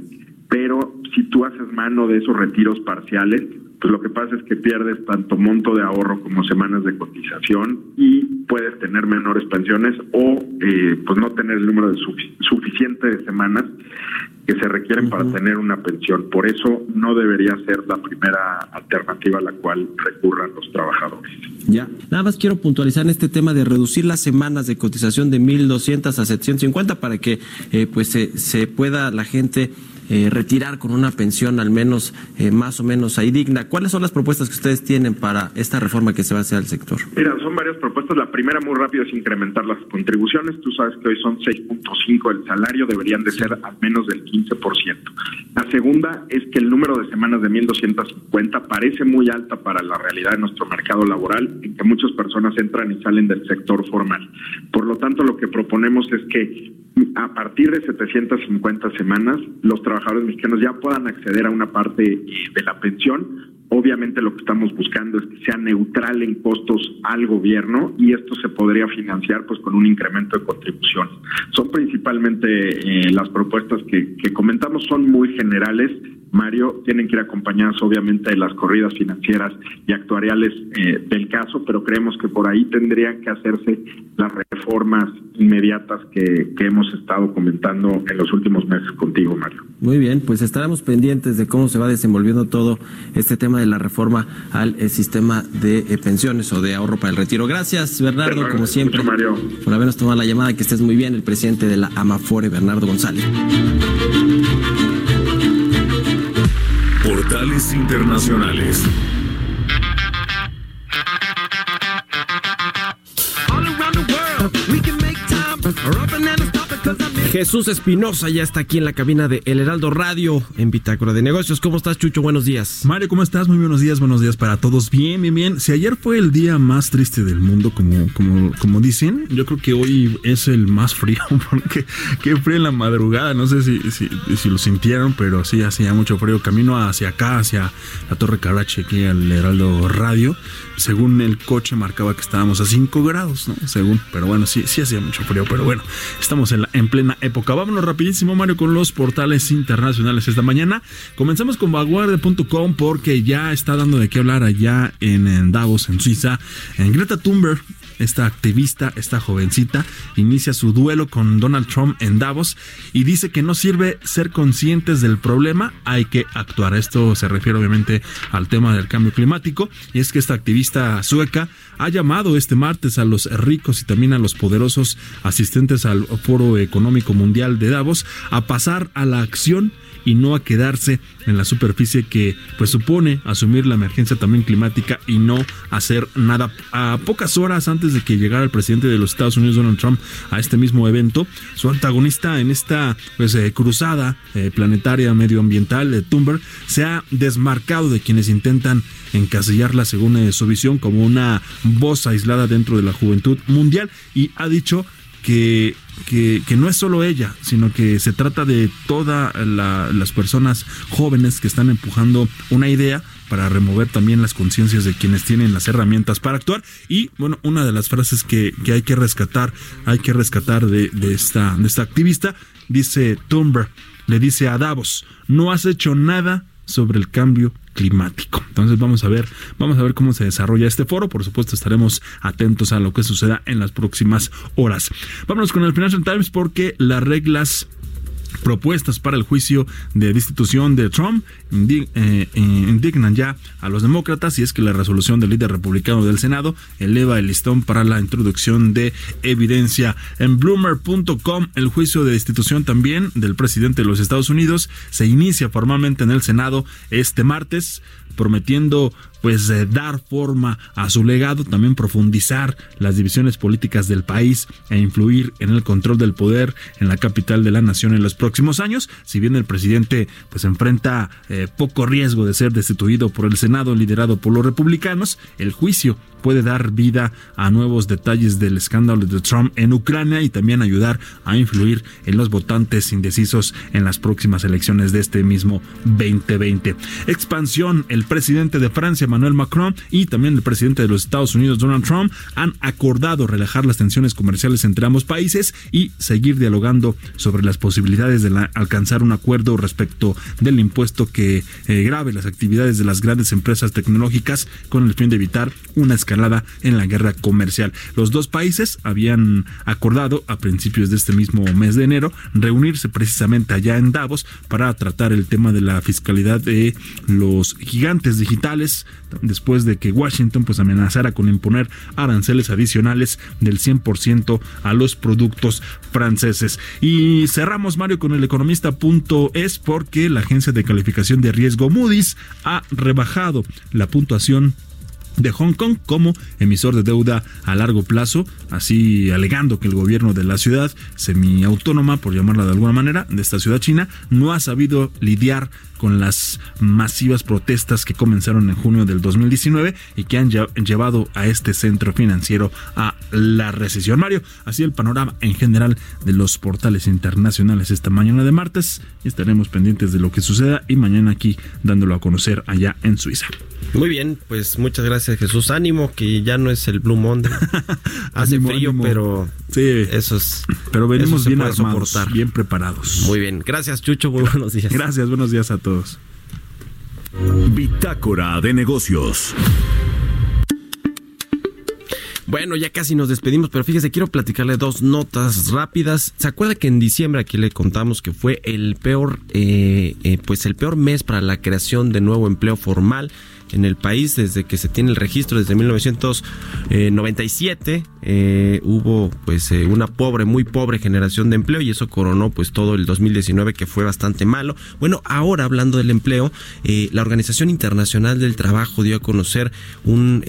pero si tú haces mano de esos retiros parciales, pues lo que pasa es que pierdes tanto monto de ahorro como semanas de cotización y puedes tener menores pensiones o eh, pues no tener el número de suficiente de semanas que se requieren para tener una pensión. Por eso no debería ser la primera alternativa a la cual recurran los trabajadores. Ya, nada más quiero puntualizar en este tema de reducir las semanas de cotización de 1.200 a 750 para que eh, pues se, se pueda la gente eh, retirar con una pensión al menos eh, más o menos ahí digna. ¿Cuáles son las propuestas que ustedes tienen para esta reforma que se va a hacer al sector? Mira, son varias propuestas. La primera muy rápida es incrementar las contribuciones. Tú sabes que hoy son 6.5 el salario, deberían de ser al menos del 15%. La segunda es que el número de semanas de 1.250 parece muy alta para la realidad de nuestro mercado laboral, en que muchas personas entran y salen del sector formal. Por lo tanto, lo que proponemos es que a partir de 750 semanas, los trabajadores mexicanos ya puedan acceder a una parte eh, de la pensión. Obviamente lo que estamos buscando es que sea neutral en costos al gobierno y esto se podría financiar pues con un incremento de contribución. Son principalmente eh, las propuestas que comentamos, son muy generales Mario, tienen que ir acompañadas obviamente de las corridas financieras y actuariales eh, del caso, pero creemos que por ahí tendrían que hacerse las reformas inmediatas que, hemos estado comentando en los últimos meses contigo, Mario. Muy bien, pues estaremos pendientes de cómo se va desenvolviendo todo este tema de la reforma al eh, sistema de eh, pensiones o de ahorro para el retiro. Gracias, Bernardo, como siempre, Mario. por habernos tomado la llamada. Que estés muy bien, el presidente de la Amafore, Bernardo González. Internacionales. Jesús Espinosa ya está aquí en la cabina de El Heraldo Radio en Bitácora de Negocios. ¿Cómo estás, Chucho? Buenos días. Mario, ¿cómo estás? Muy buenos días, buenos días para todos. Bien, bien, bien. Si ayer fue el día más triste del mundo, como, como, como dicen, yo creo que hoy es el más frío, (laughs) porque qué frío en la madrugada. No sé si, si, si lo sintieron, pero sí hacía mucho frío. Camino hacia acá, hacia la Torre Carache, aquí al Heraldo Radio. Según el coche marcaba que estábamos a 5 grados, ¿no? Según, pero bueno, sí, sí hacía mucho frío, pero bueno, estamos en, la, en plena época. Vámonos rapidísimo, Mario, con los portales internacionales esta mañana. Comenzamos con vanguardia.com porque ya está dando de qué hablar allá en, en Davos, en Suiza. En Greta Thunberg esta activista, esta jovencita, inicia su duelo con Donald Trump en Davos y dice que no sirve ser conscientes del problema, hay que actuar. Esto se refiere obviamente al tema del cambio climático y es que esta activista sueca ha llamado este martes a los ricos y también a los poderosos asistentes al Foro Económico Mundial de Davos a pasar a la acción y no a quedarse en la superficie que pues supone asumir la emergencia también climática y no hacer nada. A pocas horas antes de que llegara el presidente de los Estados Unidos Donald Trump a este mismo evento, su antagonista en esta pues eh, cruzada eh, planetaria medioambiental de Thunberg se ha desmarcado de quienes intentan encasillarla según eh, su visión como una voz aislada dentro de la juventud mundial. Y ha dicho que, que, no es solo ella, sino que se trata de todas la, las personas jóvenes que están empujando una idea para remover también las conciencias de quienes tienen las herramientas para actuar. Y bueno, una de las frases que, que hay que rescatar, hay que rescatar de, de, esta, de esta activista, dice Thunberg, le dice a Davos, no has hecho nada sobre el cambio climático. Entonces vamos a ver, vamos a ver cómo se desarrolla este foro. Por supuesto, estaremos atentos a lo que suceda en las próximas horas. Vámonos con el Financial Times porque las reglas propuestas para el juicio de destitución de Trump indignan ya a los demócratas y es que la resolución del líder republicano del Senado eleva el listón para la introducción de evidencia. En bloomer.com el juicio de destitución también del presidente de los Estados Unidos se inicia formalmente en el Senado este martes prometiendo pues eh, dar forma a su legado, también profundizar las divisiones políticas del país e influir en el control del poder en la capital de la nación en los próximos años. Si bien el presidente pues enfrenta eh, poco riesgo de ser destituido por el Senado liderado por los republicanos, el juicio puede dar vida a nuevos detalles del escándalo de Trump en Ucrania y también ayudar a influir en los votantes indecisos en las próximas elecciones de este mismo 2020. Expansión, el presidente de Francia, Emmanuel Macron, y también el presidente de los Estados Unidos, Donald Trump, han acordado relajar las tensiones comerciales entre ambos países y seguir dialogando sobre las posibilidades de la, alcanzar un acuerdo respecto del impuesto que eh, grave las actividades de las grandes empresas tecnológicas con el fin de evitar una escalada en la guerra comercial. Los dos países habían acordado a principios de este mismo mes de enero reunirse precisamente allá en Davos para tratar el tema de la fiscalidad de los gigantes digitales después de que Washington pues amenazara con imponer aranceles adicionales del 100% a los productos franceses. Y cerramos Mario con el economista punto es porque la agencia de calificación de riesgo Moody's ha rebajado la puntuación de Hong Kong como emisor de deuda a largo plazo, así alegando que el gobierno de la ciudad semiautónoma, por llamarla de alguna manera, de esta ciudad china, no ha sabido lidiar con las masivas protestas que comenzaron en junio del 2019 y que han llevado a este centro financiero a la recesión. Mario, así el panorama en general de los portales internacionales esta mañana de martes y estaremos pendientes de lo que suceda y mañana aquí dándolo a conocer allá en Suiza. Muy bien, pues muchas gracias Jesús. Ánimo, que ya no es el Blue Monday. (laughs) Hace ánimo, frío, ánimo. pero sí, eso es. Pero venimos bien armados, soportar. bien preparados. Muy bien, gracias Chucho, muy buenos días. Gracias, buenos días a todos. Bitácora de negocios. Bueno, ya casi nos despedimos, pero fíjese, quiero platicarle dos notas rápidas. ¿Se acuerda que en diciembre aquí le contamos que fue el peor, eh, eh, pues el peor mes para la creación de nuevo empleo formal? En el país desde que se tiene el registro desde 1997 eh, hubo pues eh, una pobre muy pobre generación de empleo y eso coronó pues todo el 2019 que fue bastante malo. Bueno ahora hablando del empleo eh, la organización internacional del trabajo dio a conocer un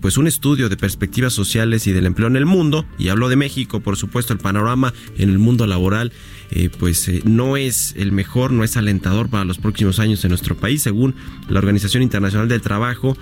pues un estudio de perspectivas sociales y del empleo en el mundo y habló de México por supuesto el panorama en el mundo laboral eh, pues eh, no es el mejor, no es alentador para los próximos años en nuestro país, según la Organización Internacional del Trabajo.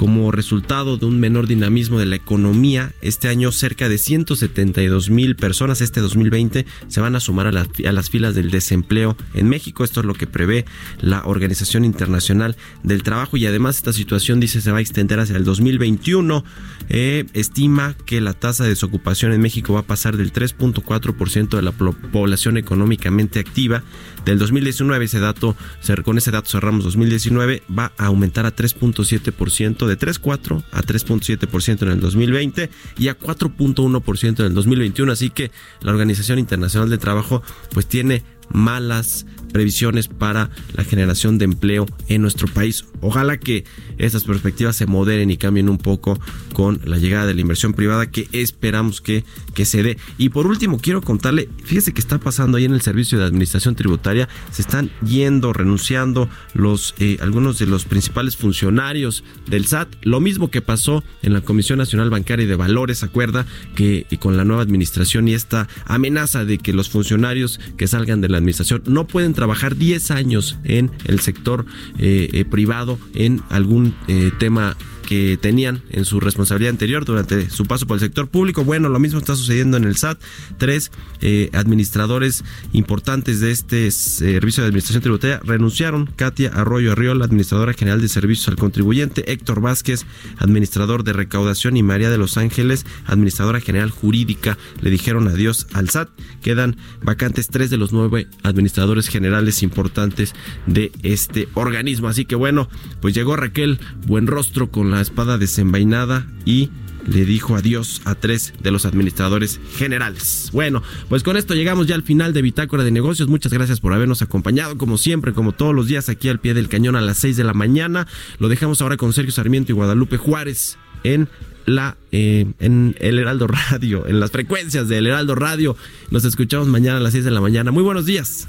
Como resultado de un menor dinamismo de la economía, este año cerca de 172 mil personas, este 2020, se van a sumar a, las filas del desempleo en México. Esto es lo que prevé la Organización Internacional del Trabajo y además esta situación dice se va a extender hacia el 2021. Eh, estima que la tasa de desocupación en México va a pasar del 3.4% de la población económicamente activa del 2019. Ese dato, con ese dato cerramos 2019, va a aumentar a 3.7% de 3.4 a 3.7% en el 2020 y a 4.1% en el 2021. Así que la Organización Internacional de Trabajo pues tiene malas previsiones para la generación de empleo en nuestro país. Ojalá que estas perspectivas se moderen y cambien un poco con la llegada de la inversión privada que esperamos que, que se dé. Y por último, quiero contarle, fíjese que está pasando ahí en el Servicio de Administración Tributaria, se están yendo, renunciando los eh, algunos de los principales funcionarios del SAT, lo mismo que pasó en la Comisión Nacional Bancaria y de Valores, acuerda que con la nueva administración y esta amenaza de que los funcionarios que salgan de la administración. No pueden trabajar 10 años en el sector eh, eh, privado en algún eh, tema que tenían en su responsabilidad anterior durante su paso por el sector público. Bueno, lo mismo está sucediendo en el SAT. Tres eh, administradores importantes de este servicio de administración tributaria renunciaron. Katia Arroyo Arriola, administradora general de servicios al contribuyente. Héctor Vázquez, administrador de recaudación. Y María de los Ángeles, administradora general jurídica, le dijeron adiós al SAT. Quedan vacantes tres de los nueve administradores generales importantes de este organismo. Así que bueno, pues llegó Raquel Buenrostro con la espada desenvainada y le dijo adiós a tres de los administradores generales. Bueno, pues con esto llegamos ya al final de Bitácora de Negocios. Muchas gracias por habernos acompañado, como siempre, como todos los días, aquí al pie del cañón a las 6 de la mañana. Lo dejamos ahora con Sergio Sarmiento y Guadalupe Juárez en la eh, en el Heraldo Radio, en las frecuencias del Heraldo Radio. Nos escuchamos mañana a las 6 de la mañana. Muy buenos días.